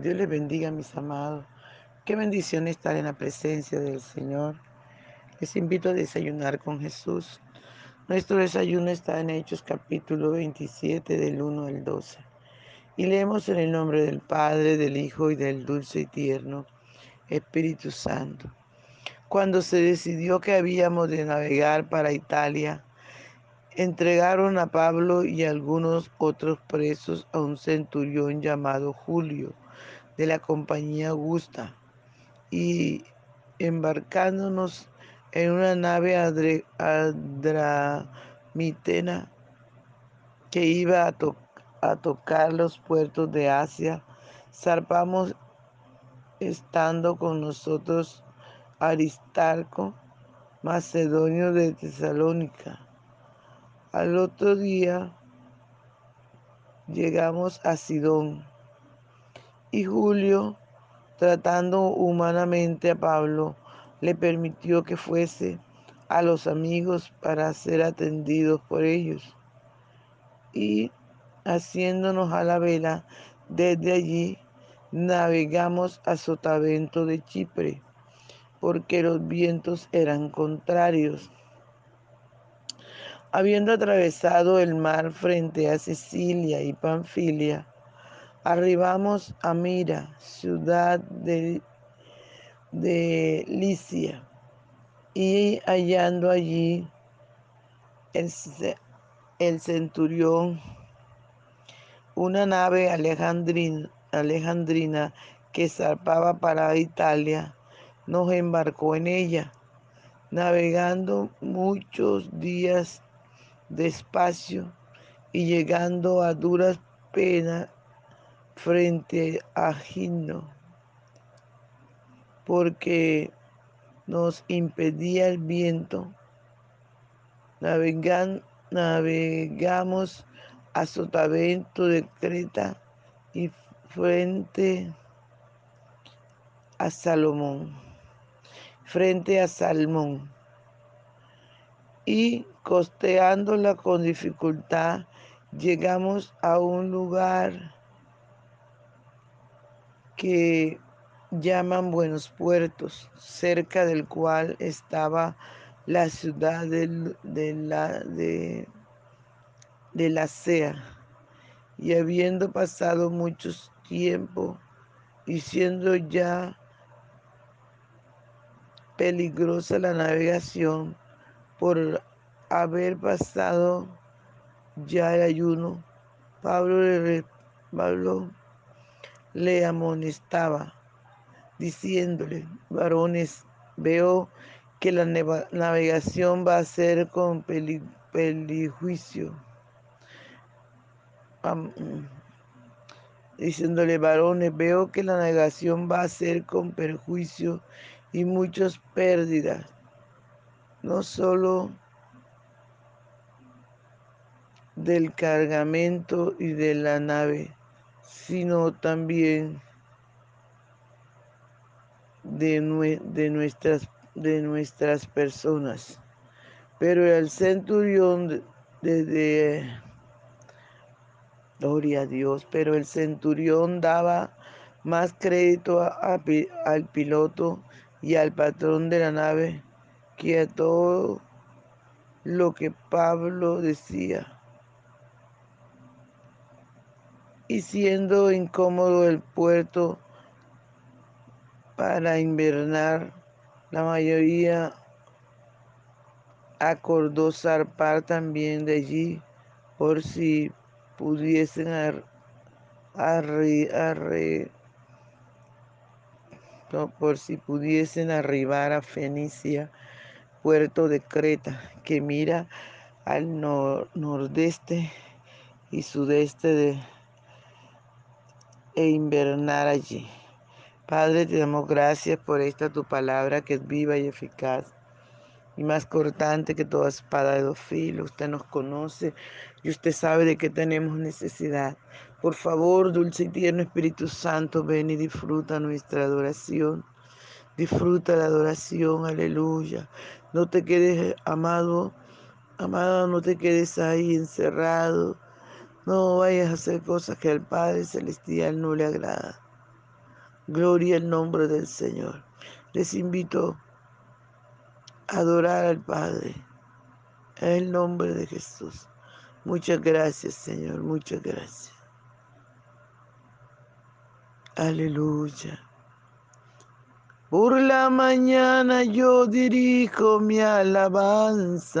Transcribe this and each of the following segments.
Dios. Les bendiga, mis amados. Qué bendición estar en la presencia del Señor. Les invito a desayunar con Jesús. Nuestro desayuno está en Hechos capítulo 27 del 1 al 12. Y leemos en el nombre del Padre, del Hijo y del dulce y tierno Espíritu Santo. Cuando se decidió que habíamos de navegar para Italia, entregaron a Pablo y algunos otros presos a un centurión llamado Julio de la compañía Augusta y embarcándonos en una nave adramitena que iba a, a tocar los puertos de Asia, zarpamos estando con nosotros Aristarco, macedonio de Tesalónica. Al otro día llegamos a Sidón y Julio, tratando humanamente a Pablo, le permitió que fuese a los amigos para ser atendidos por ellos. Y haciéndonos a la vela, desde allí navegamos a Sotavento de Chipre, porque los vientos eran contrarios. Habiendo atravesado el mar frente a Sicilia y Panfilia, arribamos a Mira, ciudad de, de Licia, y hallando allí el, centurión, una nave alejandrina, alejandrina que zarpaba para Italia, nos embarcó en ella, navegando muchos días despacio y llegando a duras penas frente a Gino, porque nos impedía el viento. Navegan, navegamos a Sotavento de Creta y frente a Salomón, frente a Salmón y costeándola con dificultad, llegamos a un lugar que llaman Buenos Puertos, cerca del cual estaba la ciudad de, la, de, de la Sea. Y habiendo pasado mucho tiempo y siendo ya peligrosa la navegación, por haber pasado ya el ayuno, Pablo Pablo le amonestaba, diciéndole, varones, veo que la navegación va a ser con pelijuicio. diciéndole, varones, veo que la navegación va a ser con perjuicio y muchas pérdidas no solo del cargamento y de la nave, sino también de, de, nuestras, de nuestras personas. Pero el centurión, desde, gloria a Dios, pero el centurión daba más crédito al piloto y al patrón de la nave que a todo lo que Pablo decía. Y siendo incómodo el puerto para invernar, la mayoría acordó zarpar también de allí por si pudiesen por si pudiesen arribar a Fenicia puerto de Creta, que mira al nordeste y sudeste de, e invernar allí. Padre, te damos gracias por esta tu palabra que es viva y eficaz y más cortante que toda espada de dos filos. Usted nos conoce y usted sabe de qué tenemos necesidad. Por favor, dulce y tierno Espíritu Santo, ven y disfruta nuestra adoración. Disfruta la adoración, aleluya. No te quedes, amado, amado, no te quedes ahí encerrado. No vayas a hacer cosas que al Padre Celestial no le agrada. Gloria al nombre del Señor. Les invito a adorar al Padre en el nombre de Jesús. Muchas gracias, Señor. Muchas gracias. Aleluya. Por la mañana yo dirijo mi alabanza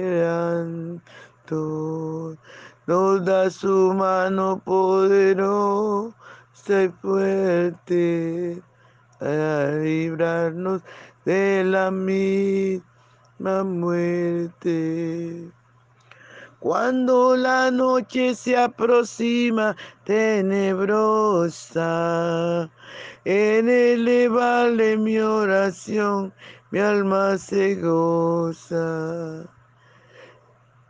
llanto. Nos da su mano poderosa y fuerte para librarnos de la misma muerte. Cuando la noche se aproxima tenebrosa, en elevarle mi oración, mi alma se goza.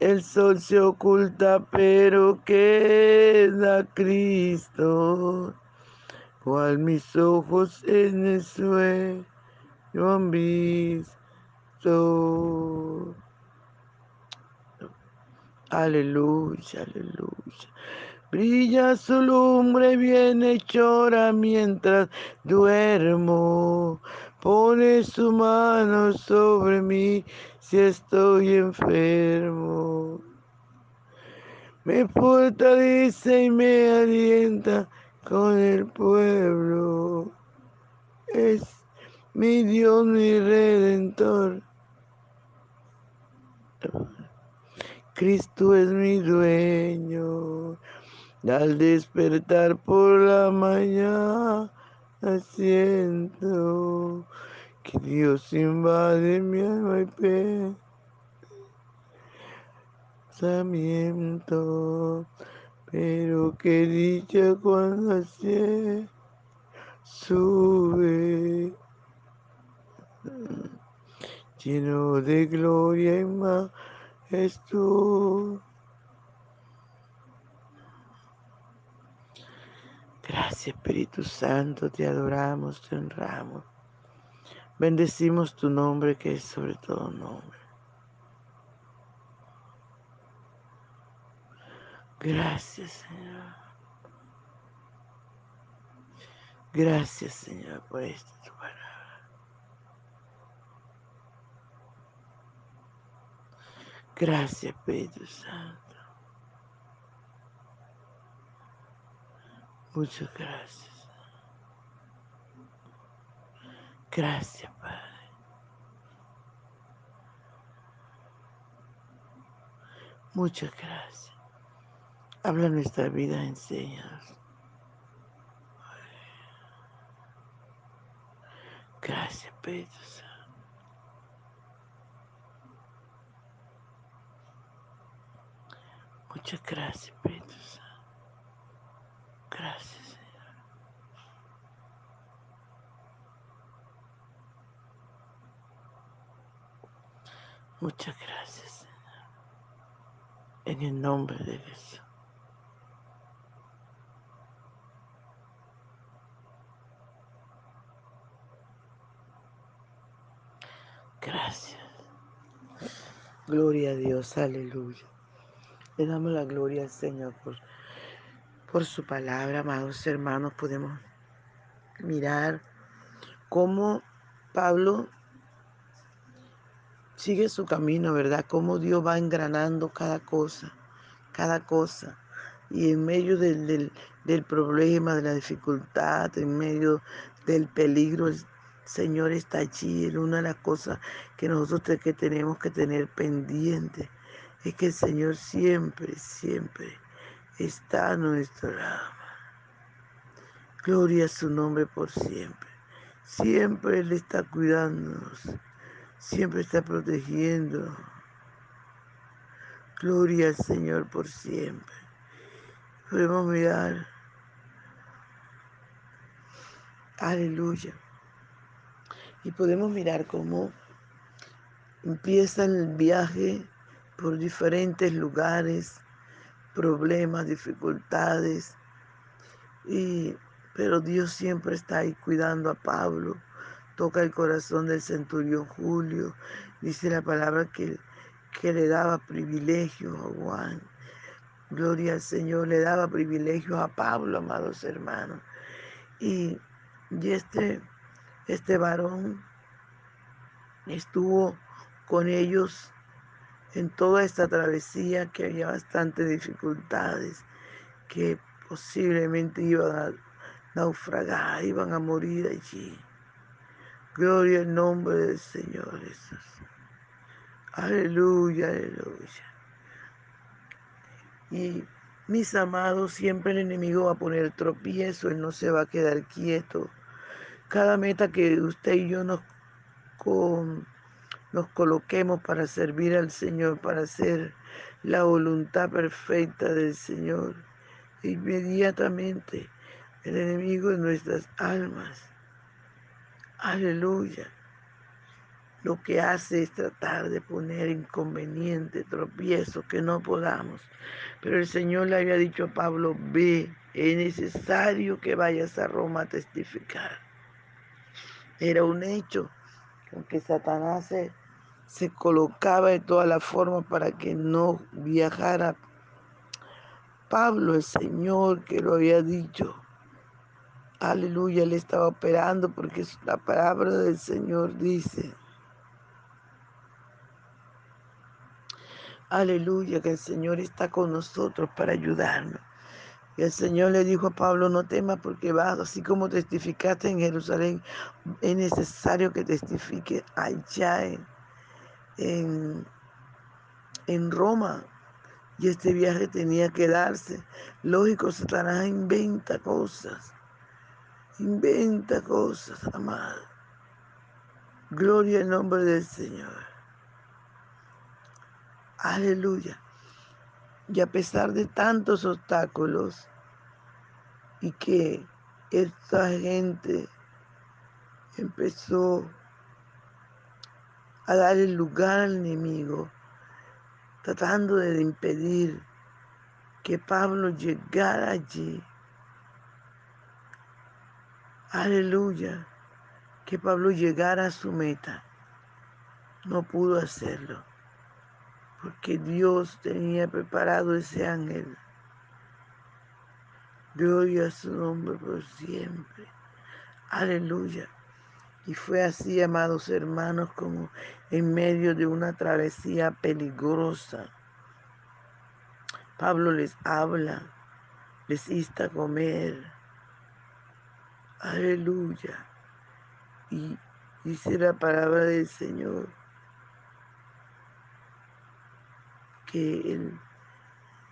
el sol se oculta, pero queda Cristo. Cual mis ojos en el sueño han visto. Aleluya, aleluya. Brilla su lumbre bien hechora mientras duermo. Pone su mano sobre mí si estoy enfermo. Me fortalece y me alienta con el pueblo. Es mi Dios, mi redentor. Cristo es mi dueño. Al despertar por la mañana siento que Dios invade mi alma y pensamiento. Pero qué dicha cuando así sube lleno de gloria y más es tú. Gracias Espíritu Santo, te adoramos, te honramos. Bendecimos tu nombre que es sobre todo nombre. Gracias Señor. Gracias Señor por esta tu palabra. Gracias, Espíritu Santo. Muchas gracias. Gracias, Padre. Muchas gracias. Habla nuestra vida, enséñanos. Gracias, Santo. Muchas gracias, Santo. Gracias, Señor. Muchas gracias, Señor. En el nombre de Jesús. Gracias. Gloria a Dios, aleluya. Le damos la gloria al Señor por, por su palabra, amados hermanos. Podemos mirar cómo Pablo sigue su camino, ¿verdad? Cómo Dios va engranando cada cosa, cada cosa. Y en medio del, del, problema, de la dificultad, en medio del peligro, Señor está allí. Una de las cosas que nosotros que tenemos que tener pendiente es que el Señor siempre, siempre está a nuestro lado. Gloria a su nombre por siempre. Siempre Él está cuidándonos. Siempre está protegiendo. Gloria al Señor por siempre. Podemos mirar. Aleluya. Y podemos mirar cómo empieza el viaje por diferentes lugares, problemas, dificultades. Y, pero Dios siempre está ahí cuidando a Pablo. Toca el corazón del centurión Julio. Dice la palabra que, que le daba privilegios a Juan. Gloria al Señor, le daba privilegios a Pablo, amados hermanos. Y, y este este varón estuvo con ellos en toda esta travesía, que había bastantes dificultades, que posiblemente iban a naufragar, iban a morir allí. Gloria al nombre del Señor Jesús. Aleluya, aleluya. Y mis amados, siempre el enemigo va a poner tropiezo, él no se va a quedar quieto cada meta que usted y yo nos, nos coloquemos para servir al Señor, para hacer la voluntad perfecta del Señor, inmediatamente el enemigo de nuestras almas, aleluya, lo que hace es tratar de poner inconveniente, tropiezo, que no podamos. Pero el Señor le había dicho a Pablo, ve, es necesario que vayas a Roma a testificar. Era un hecho que Satanás se, colocaba de todas las formas para que no viajara. Pablo, el Señor que lo había dicho, aleluya, él estaba operando porque la palabra del Señor dice, aleluya, que el Señor está con nosotros para ayudarnos. Y el Señor le dijo a Pablo, no temas porque vas, así como testificaste en Jerusalén, es necesario que testifique allá en, en, Roma. Y este viaje tenía que darse. Lógico, Satanás inventa cosas. Inventa cosas, amado. Gloria al nombre del Señor. Aleluya. Y a pesar de tantos obstáculos y que esta gente empezó a dar el lugar al enemigo, tratando de impedir que Pablo llegara allí. Aleluya, que Pablo llegara a su meta. No pudo hacerlo porque Dios tenía preparado ese ángel. Gloria a su nombre por siempre. Aleluya. Y fue así, amados hermanos, como en medio de una travesía peligrosa. Pablo les habla, les insta a comer. Aleluya. Y dice la palabra del Señor que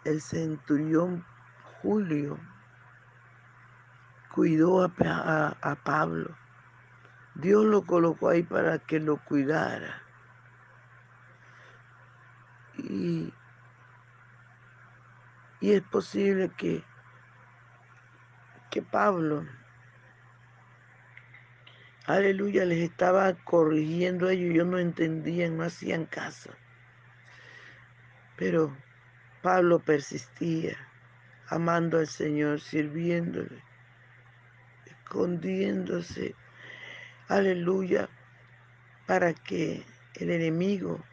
el, centurión Julio cuidó a, Pablo. Dios lo colocó ahí para que lo cuidara. Y, y es posible que, que Pablo, aleluya, les estaba corrigiendo a ellos, ellos no entendían, no hacían caso. Pero Pablo persistía, amando al Señor, sirviéndole, escondiéndose, aleluya, para que el enemigo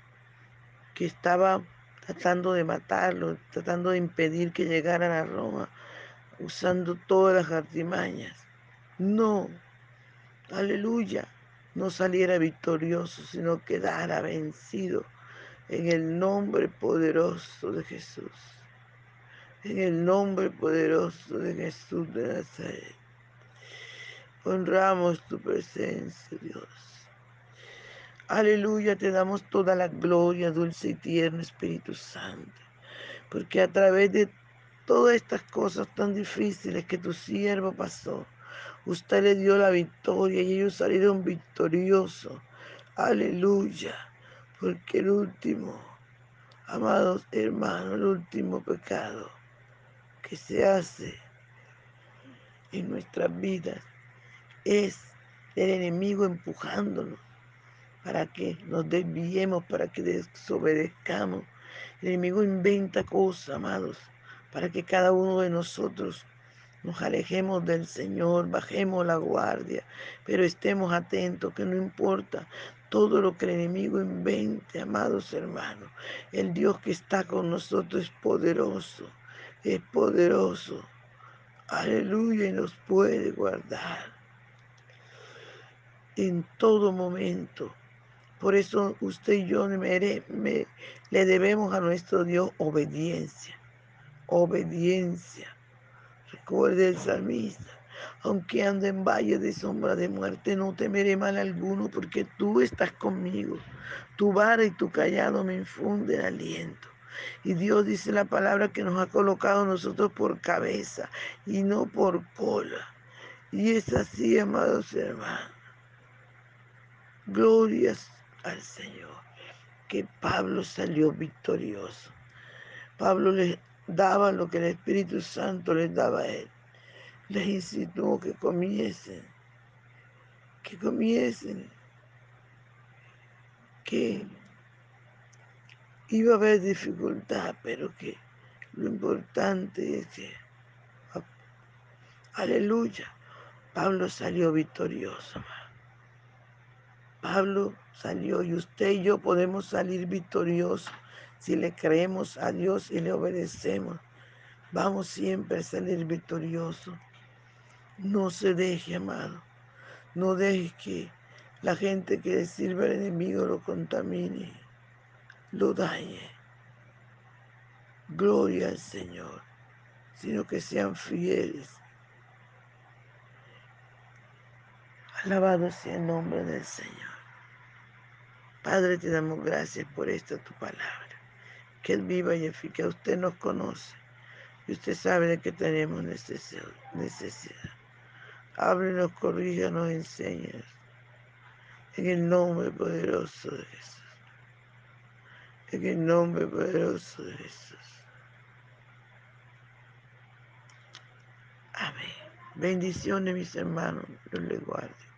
que estaba tratando de matarlo, tratando de impedir que llegaran a Roma, usando todas las artimañas, no, aleluya, no saliera victorioso, sino quedara vencido en el nombre poderoso de Jesús. En el nombre poderoso de Jesús de Nazaret. Honramos tu presencia, Dios. Aleluya, te damos toda la gloria, dulce y tierno Espíritu Santo. Porque a través de todas estas cosas tan difíciles que tu siervo pasó, usted le dio la victoria y ellos salieron victoriosos. Aleluya. Porque el último, amados hermanos, el último pecado que se hace en nuestras vidas es el enemigo empujándonos para que nos desviemos, para que desobedezcamos. El enemigo inventa cosas, amados, para que cada uno de nosotros nos alejemos del Señor, bajemos la guardia, pero estemos atentos, que no importa todo lo que el enemigo invente, amados hermanos. El Dios que está con nosotros es poderoso, es poderoso. Aleluya, y nos puede guardar en todo momento. Por eso usted y yo me, le debemos a nuestro Dios obediencia. Obediencia. Recuerde el salmista. Aunque ande en valle de sombra de muerte, no temeré mal alguno, porque tú estás conmigo. Tu vara y tu callado me infunden aliento. Y Dios dice la palabra que nos ha colocado nosotros por cabeza y no por cola. Y es así, amados hermanos. Glorias al Señor, que Pablo salió victorioso. Pablo les daba lo que el Espíritu Santo les daba a él. Les incitó que comiesen, que comiesen, que iba a haber dificultad, pero que lo importante es que, aleluya, Pablo salió victorioso. Pablo salió y usted y yo podemos salir victoriosos si le creemos a Dios y le obedecemos. Vamos siempre a salir victoriosos. No se deje, amado. No deje que la gente que le sirve al enemigo lo contamine, lo dañe. Gloria al Señor, sino que sean fieles. Alabado sea el nombre del Señor. Padre, te damos gracias por esta tu palabra, que es viva y eficaz. Usted nos conoce y usted sabe de que tenemos necesidad. Ábrenos, corríjanos, enséñanos. En el nombre poderoso de Jesús. En el nombre poderoso de Jesús. Amén. Bendiciones, mis hermanos. Dios les guarde.